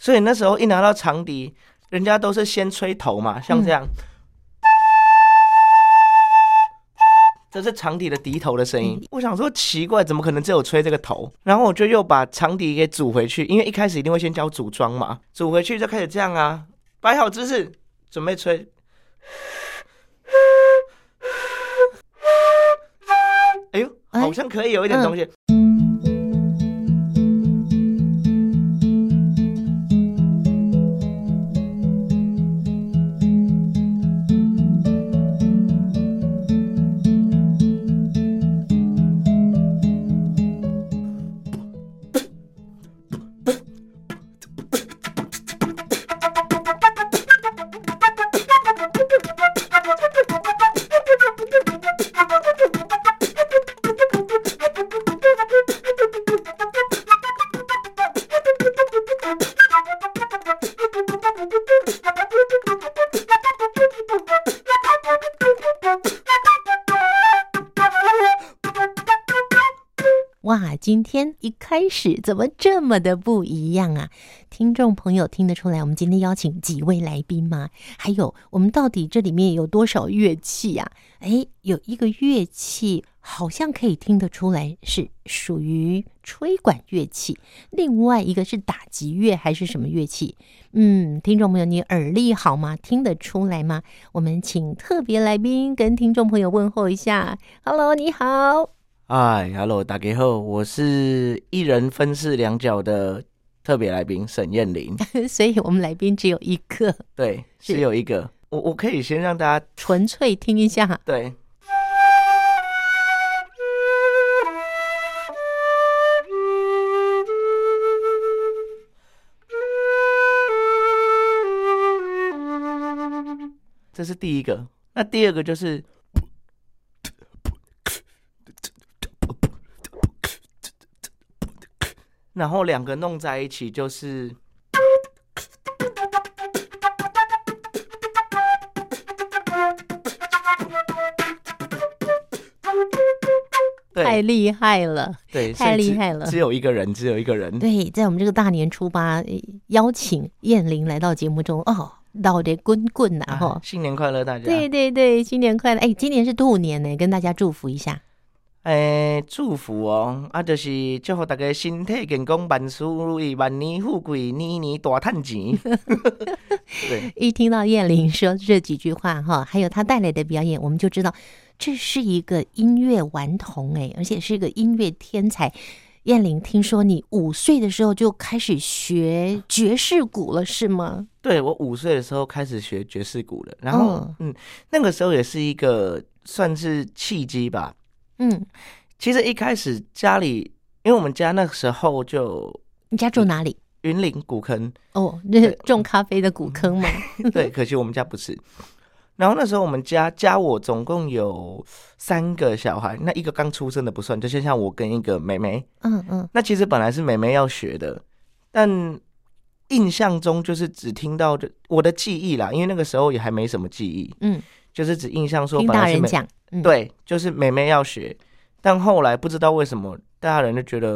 所以那时候一拿到长笛，人家都是先吹头嘛，像这样。嗯这是长笛的笛头的声音，我想说奇怪，怎么可能只有吹这个头？然后我就又把长笛给组回去，因为一开始一定会先教组装嘛，组回去就开始这样啊，摆好姿势，准备吹。哎呦，好像可以有一点东西。哇，天一开始怎么这么的不一样啊？听众朋友听得出来，我们今天邀请几位来宾吗？还有，我们到底这里面有多少乐器呀？哎，有一个乐器好像可以听得出来是属于吹管乐器，另外一个是打击乐还是什么乐器？嗯，听众朋友，你耳力好吗？听得出来吗？我们请特别来宾跟听众朋友问候一下。Hello，你好。嗨，Hello，大家好，我是一人分饰两角的特别来宾沈燕玲，所以我们来宾只有一个，对，只有一个，我我可以先让大家纯粹听一下，对，这是第一个，那第二个就是。然后两个弄在一起就是，太厉害了，对，太厉害了，只有一个人，只有一个人。对，在我们这个大年初八邀请燕玲来到节目中哦，到底滚滚呐哈！新年快乐，大家！对对对，新年快乐！哎，今年是兔年呢，跟大家祝福一下。诶、欸，祝福哦，啊，就是祝福大家身体健康，万事如意，万年富贵，年年大赚钱。对，一听到燕玲说这几句话哈，还有她带来的表演，我们就知道这是一个音乐顽童诶，而且是一个音乐天才。燕玲，听说你五岁的时候就开始学爵士鼓了，是吗？对，我五岁的时候开始学爵士鼓了，然后、哦、嗯，那个时候也是一个算是契机吧。嗯，其实一开始家里，因为我们家那个时候就，你家住哪里？云林古坑哦，那是种咖啡的古坑吗？对，可惜我们家不是。然后那时候我们家加我总共有三个小孩，那一个刚出生的不算，就像像我跟一个妹妹。嗯嗯。那其实本来是妹妹要学的，但印象中就是只听到就我的记忆啦，因为那个时候也还没什么记忆。嗯。就是只印象说本来是妹，听大人讲。嗯、对，就是妹妹要学，但后来不知道为什么，大人就觉得，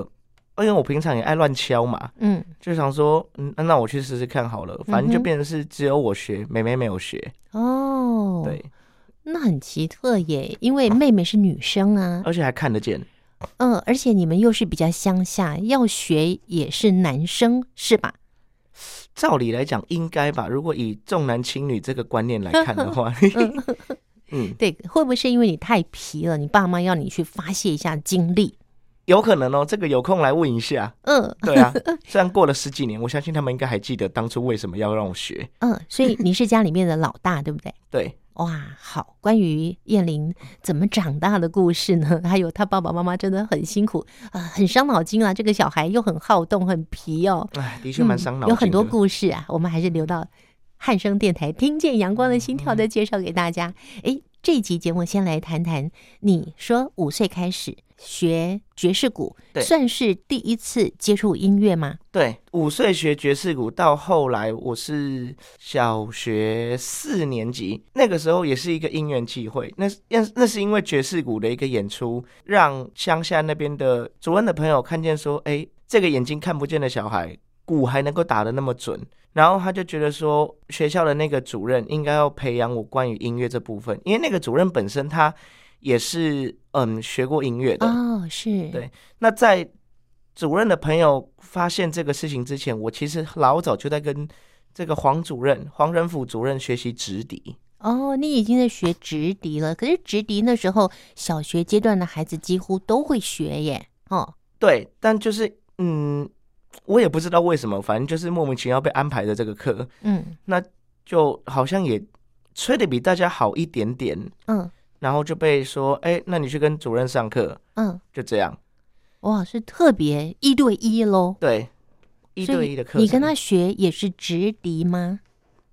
因为我平常也爱乱敲嘛，嗯，就想说，嗯，那我去试试看好了，反正就变成是只有我学，嗯、妹妹没有学。哦，对，那很奇特耶，因为妹妹是女生啊，而且还看得见。嗯，而且你们又是比较乡下，要学也是男生，是吧？照理来讲应该吧，如果以重男轻女这个观念来 看的话。嗯，对，会不会是因为你太皮了？你爸妈要你去发泄一下精力？有可能哦，这个有空来问一下。嗯，对啊，虽然过了十几年，我相信他们应该还记得当初为什么要让我学。嗯，所以你是家里面的老大，对不对？对。哇，好，关于燕玲怎么长大的故事呢？还有他爸爸妈妈真的很辛苦啊，很伤脑筋啊。这个小孩又很好动，很皮哦。哎，的确蛮伤脑筋的。有很多故事啊，我们还是留到。汉声电台听见阳光的心跳再介绍给大家。哎，这集节目先来谈谈，你说五岁开始学爵士鼓，算是第一次接触音乐吗？对，五岁学爵士鼓，到后来我是小学四年级，那个时候也是一个因缘际会。那那那是因为爵士鼓的一个演出，让乡下那边的主任的朋友看见说，哎，这个眼睛看不见的小孩。鼓还能够打得那么准，然后他就觉得说，学校的那个主任应该要培养我关于音乐这部分，因为那个主任本身他也是嗯学过音乐的哦，是对。那在主任的朋友发现这个事情之前，我其实老早就在跟这个黄主任、黄仁甫主任学习直笛。哦，你已经在学直笛了，可是直笛那时候小学阶段的孩子几乎都会学耶。哦，对，但就是嗯。我也不知道为什么，反正就是莫名其妙被安排的这个课，嗯，那就好像也吹的比大家好一点点，嗯，然后就被说，哎、欸，那你去跟主任上课，嗯，就这样，哇，是特别一对一喽，对，一对一的课，你跟他学也是直笛吗？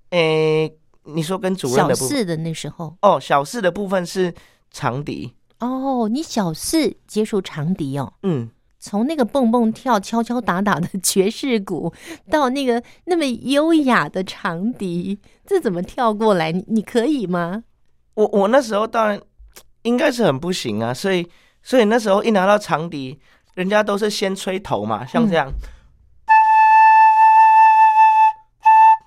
哎、欸，你说跟主任的部分，小四的那时候，哦，小四的部分是长笛，哦，你小四接触长笛哦，嗯。从那个蹦蹦跳、敲敲打打的爵士鼓，到那个那么优雅的长笛，这怎么跳过来？你你可以吗？我我那时候当然应该是很不行啊，所以所以那时候一拿到长笛，人家都是先吹头嘛，像这样，嗯、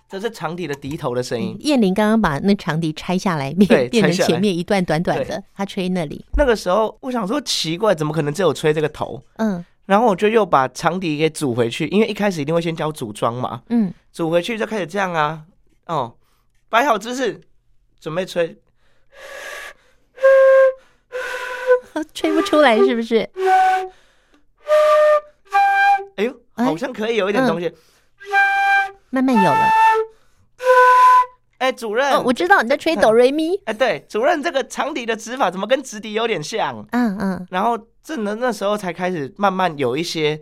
这是长笛的笛头的声音。燕玲刚刚把那长笛拆下来，变变成前面一段短短的，他吹那里。那个时候我想说奇怪，怎么可能只有吹这个头？嗯。然后我就又把长笛给组回去，因为一开始一定会先教组装嘛。嗯，组回去就开始这样啊。哦，摆好姿势，准备吹。吹不出来是不是？哎呦，好像可以有一点东西。嗯、慢慢有了。哎，主任，哦，我知道你在吹哆瑞咪。哎，对，主任，这个长笛的指法怎么跟直笛有点像？嗯嗯。然后这那那时候才开始慢慢有一些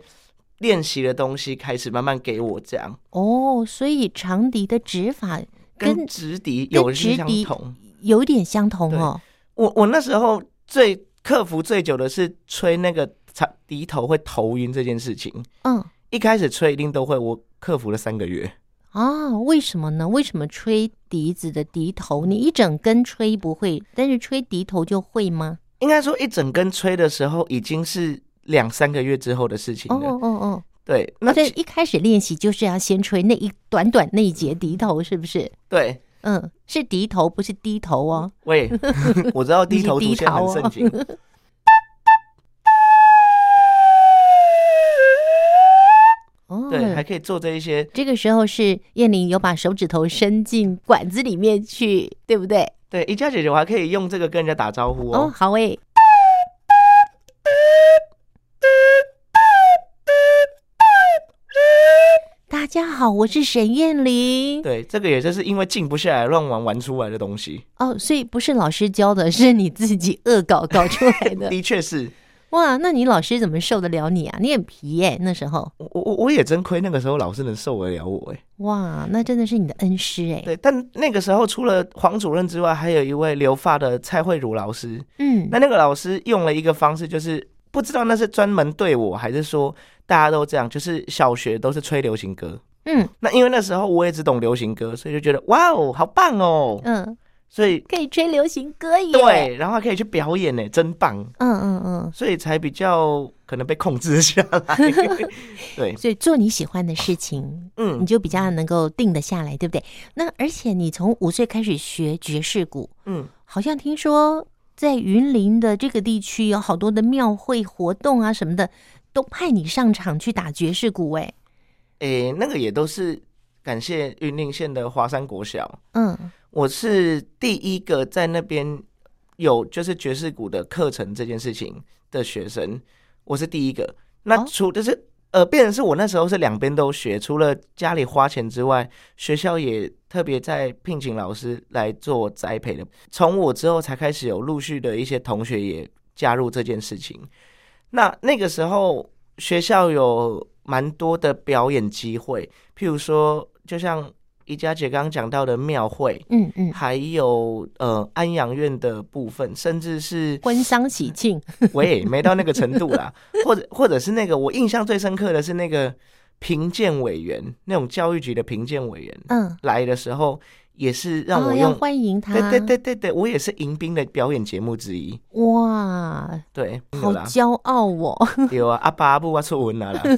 练习的东西，开始慢慢给我这样。哦，所以长笛的指法跟，直笛有些相同，有点相同哦。我我那时候最克服最久的是吹那个长笛头会头晕这件事情。嗯，一开始吹一定都会，我克服了三个月。啊，为什么呢？为什么吹笛子的笛头，你一整根吹不会，但是吹笛头就会吗？应该说，一整根吹的时候，已经是两三个月之后的事情了。哦哦哦，对，那所以一开始练习就是要先吹那一短短那一节笛头，是不是？对，嗯，是笛头，不是低头哦。喂，我知道低头出现很盛行。对，还可以做这一些。这个时候是燕玲有把手指头伸进管子里面去，对不对？对，一佳姐姐，我还可以用这个跟人家打招呼哦。哦，好诶。大家好，我是沈燕玲。对，这个也就是因为静不下来乱玩玩出来的东西。哦，所以不是老师教的，是你自己恶搞搞出来的。的确是。哇，那你老师怎么受得了你啊？你很皮耶、欸，那时候。我我我也真亏，那个时候老师能受得了我哎、欸。哇，那真的是你的恩师哎、欸。对，但那个时候除了黄主任之外，还有一位留发的蔡慧茹老师。嗯，那那个老师用了一个方式，就是不知道那是专门对我，还是说大家都这样，就是小学都是吹流行歌。嗯，那因为那时候我也只懂流行歌，所以就觉得哇哦，好棒哦。嗯。所以可以吹流行歌耶，对，然后还可以去表演呢，真棒。嗯嗯嗯，所以才比较可能被控制下来。对，所以做你喜欢的事情，嗯，你就比较能够定得下来，对不对？那而且你从五岁开始学爵士鼓，嗯，好像听说在云林的这个地区有好多的庙会活动啊什么的，都派你上场去打爵士鼓，哎，诶，那个也都是感谢云林县的华山国小，嗯。我是第一个在那边有就是爵士鼓的课程这件事情的学生，我是第一个。那除就是、哦、呃，变成是我那时候是两边都学，除了家里花钱之外，学校也特别在聘请老师来做栽培的。从我之后才开始有陆续的一些同学也加入这件事情。那那个时候学校有蛮多的表演机会，譬如说，就像。宜家姐刚刚讲到的庙会，嗯嗯，还有呃安养院的部分，甚至是婚丧喜庆，喂，没到那个程度啦。或者或者是那个，我印象最深刻的是那个评鉴委员，那种教育局的评鉴委员，嗯，来的时候。也是让我用、哦、要欢迎他，对对对对对，我也是迎宾的表演节目之一。哇，对，好骄傲哦！有啊，阿爸阿母啊出文了啦。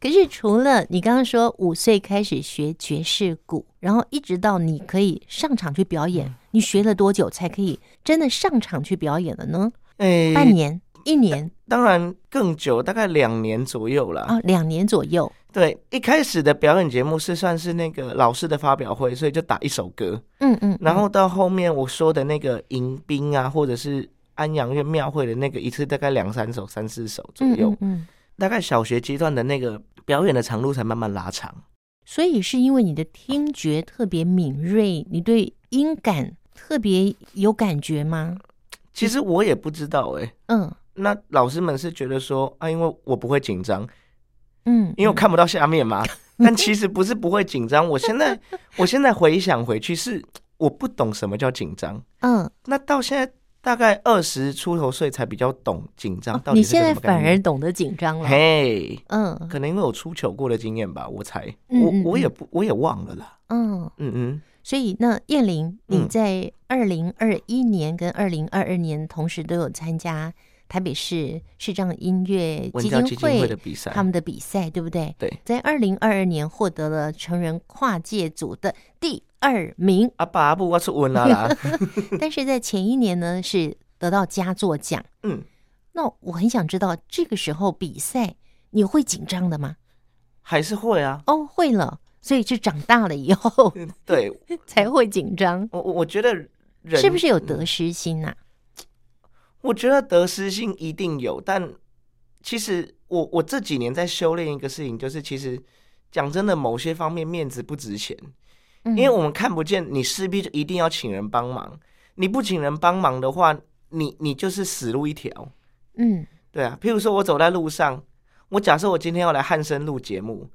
可是除了你刚刚说五岁开始学爵士鼓，然后一直到你可以上场去表演，嗯、你学了多久才可以真的上场去表演了呢？哎，半年、一年，当然更久，大概两年左右了。啊、哦，两年左右。对，一开始的表演节目是算是那个老师的发表会，所以就打一首歌，嗯嗯，嗯，然后到后面我说的那个迎宾啊，或者是安阳院庙会的那个一次大概两三首、三四首左右，嗯，嗯，嗯，大概小学阶段的那个表演的长度才慢慢拉长。所以是因为你的听觉特别敏锐，你对音感特别有感觉吗？其实我也不知道哎、欸，嗯，那老师们是觉得说啊，因为我不会紧张。嗯，因为我看不到下面嘛，但其实不是不会紧张。我现在，我现在回想回去，是我不懂什么叫紧张。嗯，那到现在大概二十出头岁才比较懂紧张。到底你现在反而懂得紧张了。嘿，嗯，可能因为我出糗过的经验吧，我才，嗯、我我也不我也忘了啦。嗯嗯嗯。所以那燕玲，你在二零二一年跟二零二二年同时都有参加。台北市市障音乐基金会，的比赛，他们的比赛对不对？对，在二零二二年获得了成人跨界组的第二名。阿爸阿布我出问啦，但是在前一年呢，是得到佳作奖。嗯，那我很想知道，这个时候比赛你会紧张的吗？还是会啊？哦，会了，所以是长大了以后，对，才会紧张。我我觉得人是不是有得失心呐、啊？我觉得得失心一定有，但其实我我这几年在修炼一个事情，就是其实讲真的，某些方面面子不值钱，因为我们看不见，你势必就一定要请人帮忙。你不请人帮忙的话，你你就是死路一条。嗯，对啊。譬如说我走在路上，我假设我今天要来汉森录节目，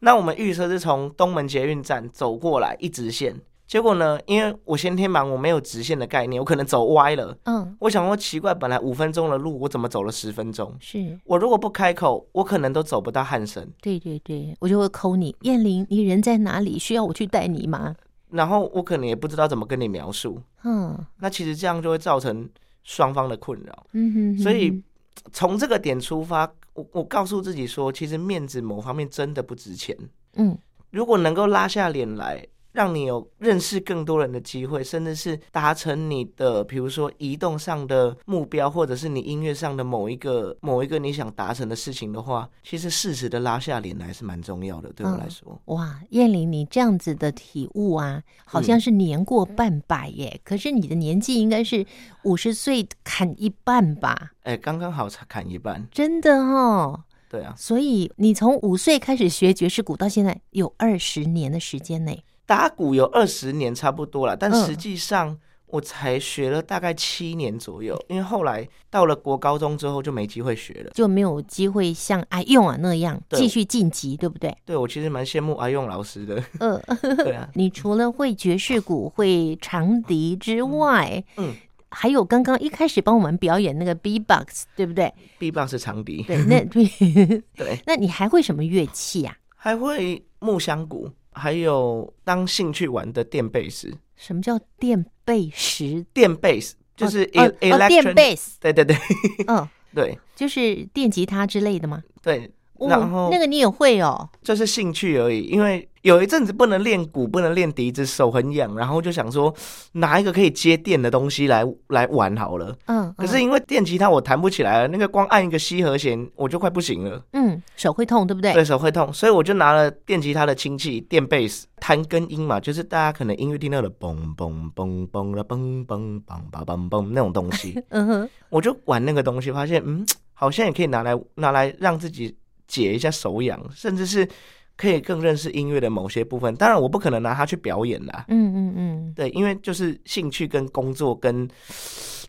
那我们预设是从东门捷运站走过来一直线。结果呢？因为我先天盲，我没有直线的概念，我可能走歪了。嗯，我想说奇怪，本来五分钟的路，我怎么走了十分钟？是我如果不开口，我可能都走不到汉神。对对对，我就会 call 你，燕玲，你人在哪里？需要我去带你吗？然后我可能也不知道怎么跟你描述。嗯，那其实这样就会造成双方的困扰。嗯哼，哼，所以从这个点出发，我我告诉自己说，其实面子某方面真的不值钱。嗯，如果能够拉下脸来。让你有认识更多人的机会，甚至是达成你的，比如说移动上的目标，或者是你音乐上的某一个某一个你想达成的事情的话，其实适时的拉下脸来是蛮重要的，对我来说。嗯、哇，燕玲，你这样子的体悟啊，好像是年过半百耶。嗯、可是你的年纪应该是五十岁砍一半吧？哎，刚刚好才砍一半，真的哦。对啊，所以你从五岁开始学爵士鼓，到现在有二十年的时间内。打鼓有二十年差不多了，但实际上我才学了大概七年左右，因为后来到了国高中之后就没机会学了，就没有机会像阿用啊那样继续晋级，对不对？对，我其实蛮羡慕阿用老师的。嗯，对啊。你除了会爵士鼓、会长笛之外，嗯，还有刚刚一开始帮我们表演那个 B-box，对不对？B-box 是长笛。对，那对 对，那你还会什么乐器啊？还会木箱鼓。还有当兴趣玩的电贝斯，什么叫电贝斯？电贝斯就是 e l e c t r o 对对对，嗯，对，就是电吉他之类的吗？对，然后、哦、那个你也会哦，就是兴趣而已，因为。有一阵子不能练鼓，不能练笛子，手很痒，然后就想说拿一个可以接电的东西来来玩好了。嗯，可是因为电吉他我弹不起来了，那个光按一个 C 和弦我就快不行了。嗯，手会痛，对不对？对，手会痛，所以我就拿了电吉他的亲戚电贝斯，弹根音嘛，就是大家可能音乐听到的嘣嘣嘣嘣了嘣嘣嘣嘣嘣嘣那种东西。嗯哼，我就玩那个东西，发现嗯，好像也可以拿来拿来让自己解一下手痒，甚至是。可以更认识音乐的某些部分，当然我不可能拿它去表演啦。嗯嗯嗯，对，因为就是兴趣跟工作跟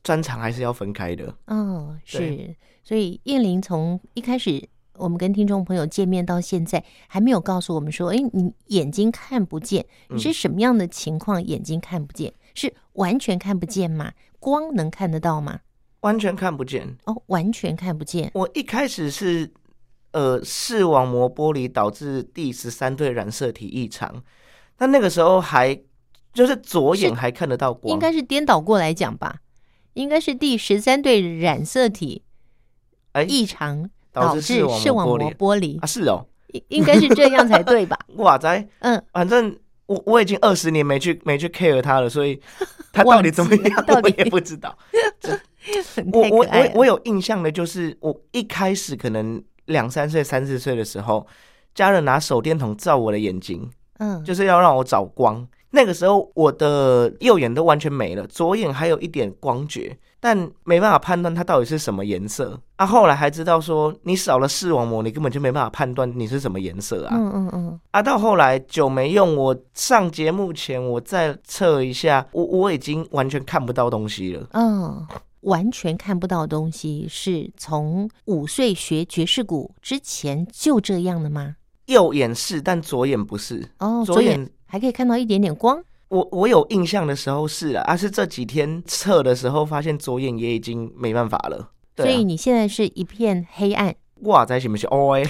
专长还是要分开的。哦，是，所以燕玲从一开始我们跟听众朋友见面到现在，还没有告诉我们说，哎，你眼睛看不见，你是什么样的情况？眼睛看不见，是完全看不见吗？光能看得到吗？完全看不见。哦，完全看不见。我一开始是。呃视网膜剥离导致第十三对染色体异常。那那个时候还就是左眼还看得到光，应该是颠倒过来讲吧？应该是第十三对染色体哎异常导致视网膜剥离啊？是哦，应应该是这样才对吧？哇塞，嗯，反正我我已经二十年没去没去 care 他了，所以 他到底怎么样，我也不知道。我我我我有印象的就是我一开始可能两三岁、三四岁的时候，家人拿手电筒照我的眼睛。嗯，就是要让我找光。那个时候我的右眼都完全没了，左眼还有一点光觉，但没办法判断它到底是什么颜色。啊，后来还知道说，你少了视网膜，你根本就没办法判断你是什么颜色啊。嗯嗯嗯。啊，到后来久没用，我上节目前我再测一下，我我已经完全看不到东西了。嗯，完全看不到东西，是从五岁学爵士鼓之前就这样的吗？右眼是，但左眼不是。哦，左眼还可以看到一点点光。我我有印象的时候是啊、是这几天测的时候发现左眼也已经没办法了。对啊、所以你现在是一片黑暗。哇，在行不行？哦哎，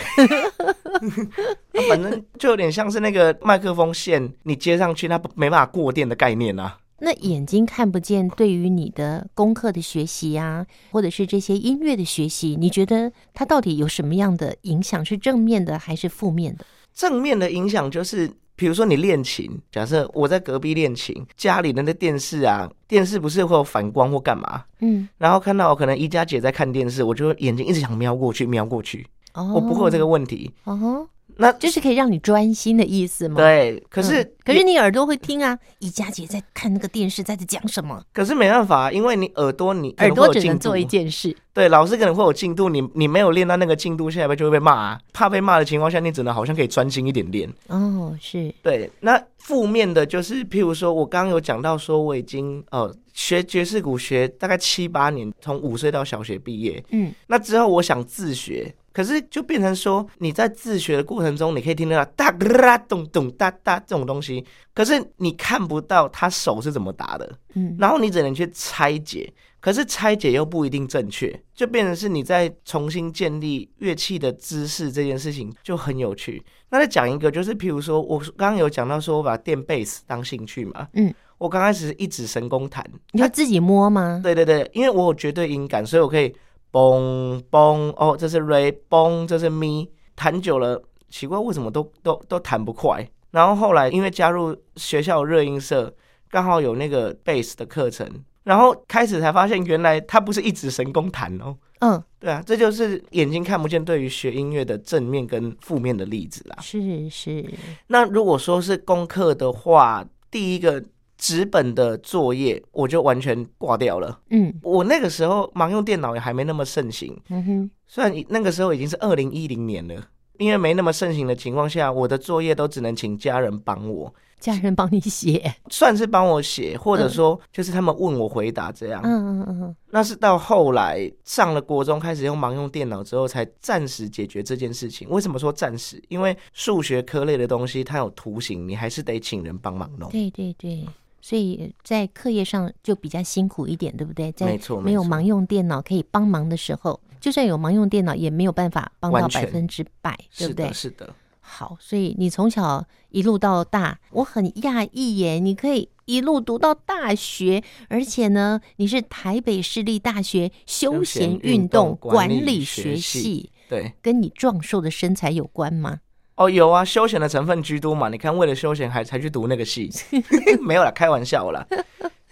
反正就有点像是那个麦克风线，你接上去它没办法过电的概念啊。那眼睛看不见，对于你的功课的学习呀，或者是这些音乐的学习，你觉得它到底有什么样的影响？是正面的还是负面的？正面的影响就是，比如说你练琴，假设我在隔壁练琴，家里的那电视啊，电视不是会有反光或干嘛？嗯，然后看到可能宜家姐在看电视，我就眼睛一直想瞄过去，瞄过去。哦，我不会有这个问题。哦。那就是可以让你专心的意思吗？对，可是、嗯、可是你耳朵会听啊，宜家姐在看那个电视，在这讲什么？可是没办法，因为你耳朵你耳朵只能做一件事。对，老师可能会有进度，你你没有练到那个进度，下来就会被骂啊。怕被骂的情况下，你只能好像可以专心一点练。哦，是。对，那负面的就是，譬如说我刚刚有讲到说，我已经呃学爵士鼓学大概七八年，从五岁到小学毕业。嗯，那之后我想自学。可是就变成说，你在自学的过程中，你可以听得到哒啦咚咚哒哒这种东西，可是你看不到他手是怎么打的，嗯，然后你只能去拆解，可是拆解又不一定正确，就变成是你在重新建立乐器的知识这件事情就很有趣。那再讲一个，就是譬如说，我刚刚有讲到说我把电贝斯当兴趣嘛，嗯，我刚开始是一指神功弹，你要自己摸吗？对对对，因为我有绝对音感，所以我可以。嘣嘣哦，这是 re，嘣，这是咪。弹久了，奇怪为什么都都都弹不快。然后后来因为加入学校热音社，刚好有那个贝斯的课程，然后开始才发现原来他不是一指神功弹哦。嗯，对啊，这就是眼睛看不见对于学音乐的正面跟负面的例子啦。是是。那如果说是功课的话，第一个。纸本的作业我就完全挂掉了。嗯，我那个时候盲用电脑也还没那么盛行。嗯哼，虽然那个时候已经是二零一零年了，因为没那么盛行的情况下，我的作业都只能请家人帮我。家人帮你写，算是帮我写，或者说就是他们问我回答这样。嗯嗯嗯。那是到后来上了国中，开始用盲用电脑之后，才暂时解决这件事情。为什么说暂时？因为数学科类的东西它有图形，你还是得请人帮忙弄。对对对。所以在课业上就比较辛苦一点，对不对？在没有盲用电脑可以帮忙的时候，就算有盲用电脑，也没有办法帮到百分之百，对不对？是的，是的。好，所以你从小一路到大，我很讶异耶！你可以一路读到大学，而且呢，你是台北市立大学休闲运动管理学系，对，跟你壮硕的身材有关吗？哦，有啊，休闲的成分居多嘛。你看，为了休闲还才去读那个系，没有啦，开玩笑啦。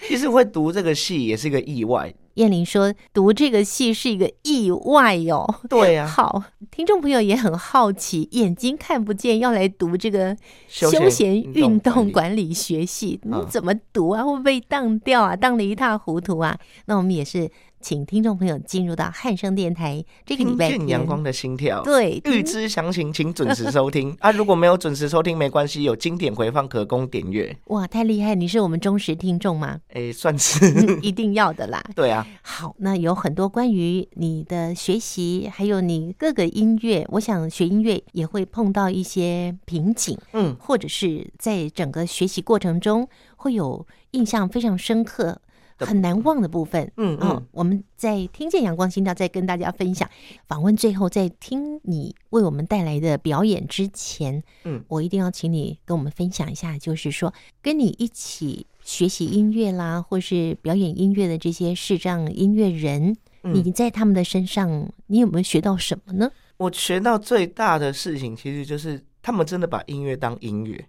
其实会读这个系也是一个意外。燕玲说，读这个系是一个意外哟、哦。对呀、啊。好，听众朋友也很好奇，眼睛看不见要来读这个休闲运动管理学系，你怎么读啊？会不会被当掉啊？当的一塌糊涂啊？那我们也是。请听众朋友进入到汉声电台这个礼拜阳光的心跳。对，预知详情，请准时收听 啊！如果没有准时收听，没关系，有经典回放可供点阅。哇，太厉害！你是我们忠实听众吗？哎、欸，算是、嗯，一定要的啦。对啊。好，那有很多关于你的学习，还有你各个音乐，我想学音乐也会碰到一些瓶颈，嗯，或者是在整个学习过程中会有印象非常深刻。很难忘的部分。嗯嗯，哦，我们在听见阳光心跳，再跟大家分享访问。最后，在听你为我们带来的表演之前，嗯，我一定要请你跟我们分享一下，就是说跟你一起学习音乐啦，或是表演音乐的这些视障音乐人，嗯，你在他们的身上，你有没有学到什么呢？我学到最大的事情，其实就是他们真的把音乐当音乐。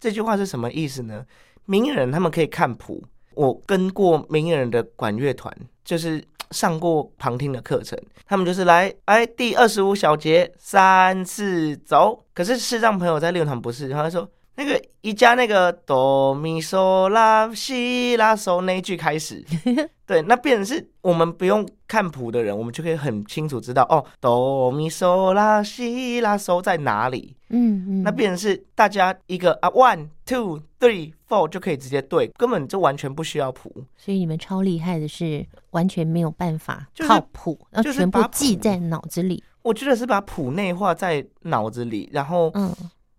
这句话是什么意思呢？明眼人他们可以看谱，我跟过明眼人的管乐团，就是上过旁听的课程，他们就是来，哎，第二十五小节三四走。可是视障朋友在练团不是，然后他说那个一加那个哆咪嗦拉西拉嗦那一句开始。对，那变成是我们不用看谱的人，我们就可以很清楚知道哦，哆咪嗦拉西拉嗦在哪里。嗯嗯，那变成是大家一个啊，one two three four 就可以直接对，根本就完全不需要谱。所以你们超厉害的是，完全没有办法就是靠谱，要就是全部把记在脑子里。我觉得是把谱内化在脑子里，然后嗯，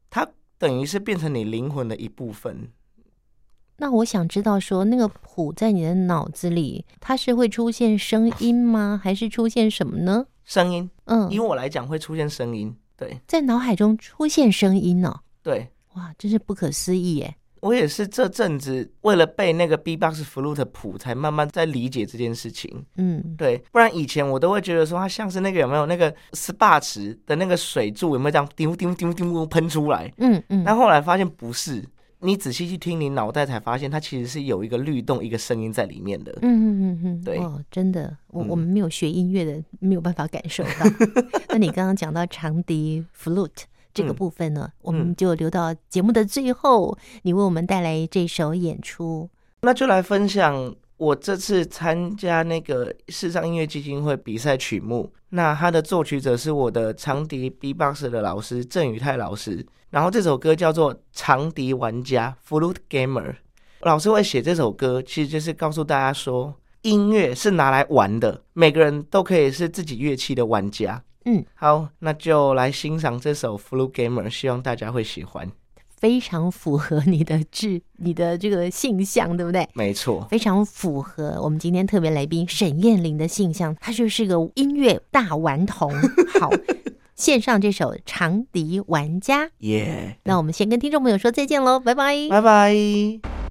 它等于是变成你灵魂的一部分。那我想知道说，那个谱在你的脑子里，它是会出现声音吗？还是出现什么呢？声音，嗯，以我来讲会出现声音。对在脑海中出现声音呢、对，哇，真是不可思议耶！我也是这阵子为了背那个 B-box flute 谱，才慢慢在理解这件事情。嗯，对，不然以前我都会觉得说，它像是那个有没有那个 SPA 池的那个水柱有没有这样丢丢丢丢喷出来？嗯嗯，但后来发现不是。你仔细去听，你脑袋才发现，它其实是有一个律动、一个声音在里面的。嗯嗯嗯嗯，对哦，真的，我、嗯我们没有学音乐的，没有办法感受到。那你刚刚讲到长笛 flute 这个部分呢，嗯我们就留到节目的最后，你为我们带来这首演出。那就来分享我这次参加那个视障音乐基金会比赛曲目。那他的作曲者是我的长笛 B-box 的老师郑宇泰老师。然后这首歌叫做《长笛玩家》（Flute Gamer）。老师会写这首歌，其实就是告诉大家说，音乐是拿来玩的，每个人都可以是自己乐器的玩家。嗯，好，那就来欣赏这首《Flute Gamer》，希望大家会喜欢。非常符合你的志，你的这个性向，对不对？没错，非常符合我们今天特别来宾沈燕玲的性向，她就是个音乐大顽童。好，献上这首《长笛玩家》。耶、那我们先跟听众朋友说再见喽，拜拜，拜拜。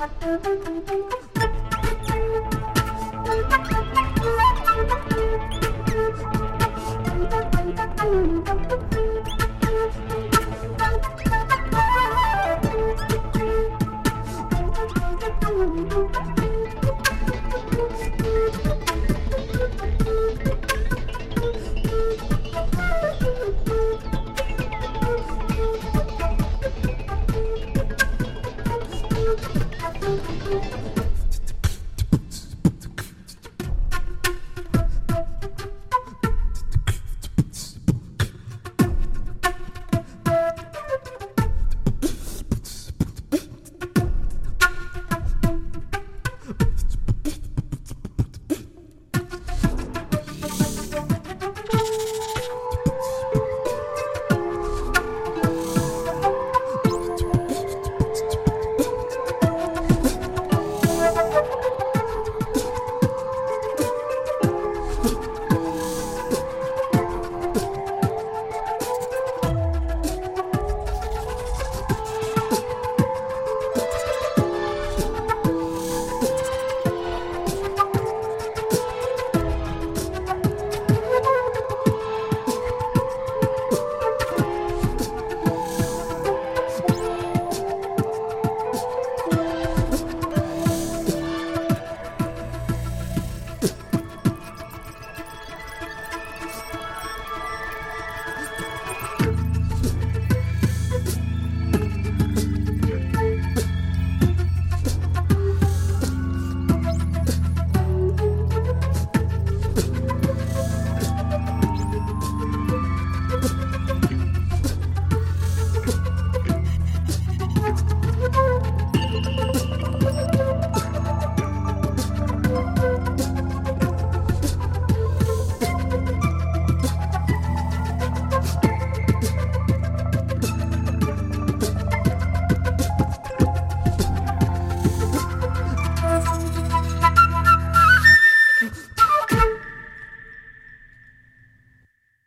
はい。